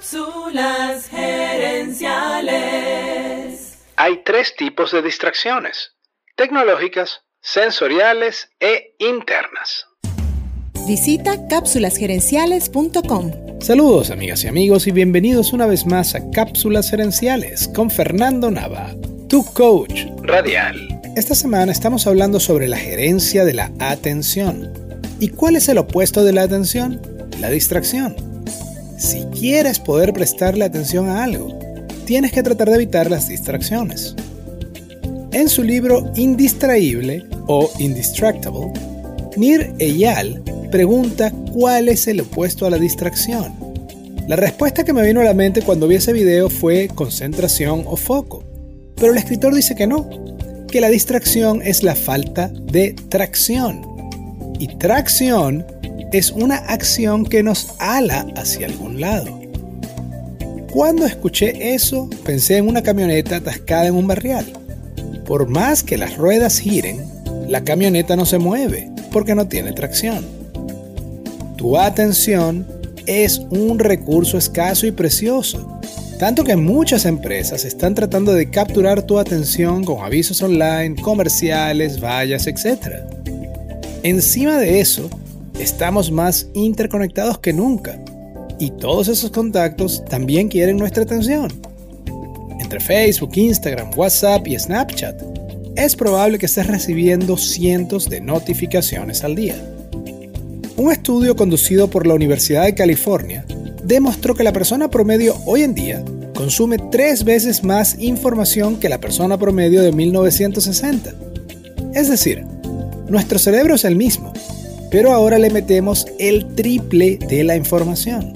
Cápsulas gerenciales. Hay tres tipos de distracciones, tecnológicas, sensoriales e internas. Visita cápsulasgerenciales.com. Saludos amigas y amigos y bienvenidos una vez más a Cápsulas Gerenciales con Fernando Nava, tu coach radial. Esta semana estamos hablando sobre la gerencia de la atención. ¿Y cuál es el opuesto de la atención? La distracción. Si quieres poder prestarle atención a algo, tienes que tratar de evitar las distracciones. En su libro Indistraíble o Indistractable, Nir Eyal pregunta cuál es el opuesto a la distracción. La respuesta que me vino a la mente cuando vi ese video fue concentración o foco. Pero el escritor dice que no, que la distracción es la falta de tracción. Y tracción es una acción que nos ala hacia algún lado. Cuando escuché eso, pensé en una camioneta atascada en un barrial. Por más que las ruedas giren, la camioneta no se mueve porque no tiene tracción. Tu atención es un recurso escaso y precioso, tanto que muchas empresas están tratando de capturar tu atención con avisos online, comerciales, vallas, etc. Encima de eso, estamos más interconectados que nunca y todos esos contactos también quieren nuestra atención. Entre Facebook, Instagram, WhatsApp y Snapchat, es probable que estés recibiendo cientos de notificaciones al día. Un estudio conducido por la Universidad de California demostró que la persona promedio hoy en día consume tres veces más información que la persona promedio de 1960. Es decir, nuestro cerebro es el mismo, pero ahora le metemos el triple de la información.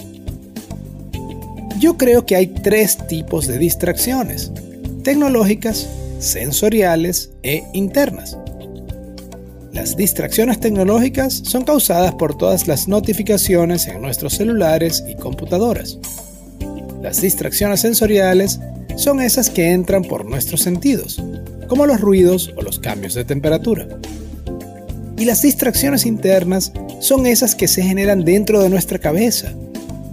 Yo creo que hay tres tipos de distracciones, tecnológicas, sensoriales e internas. Las distracciones tecnológicas son causadas por todas las notificaciones en nuestros celulares y computadoras. Las distracciones sensoriales son esas que entran por nuestros sentidos, como los ruidos o los cambios de temperatura. Y las distracciones internas son esas que se generan dentro de nuestra cabeza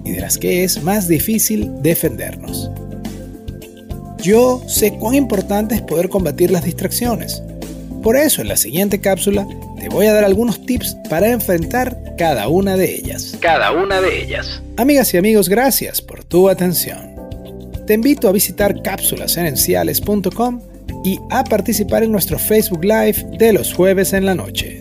y de las que es más difícil defendernos. Yo sé cuán importante es poder combatir las distracciones. Por eso en la siguiente cápsula te voy a dar algunos tips para enfrentar cada una de ellas. Cada una de ellas. Amigas y amigos, gracias por tu atención. Te invito a visitar cápsulasenenciales.com y a participar en nuestro Facebook Live de los jueves en la noche.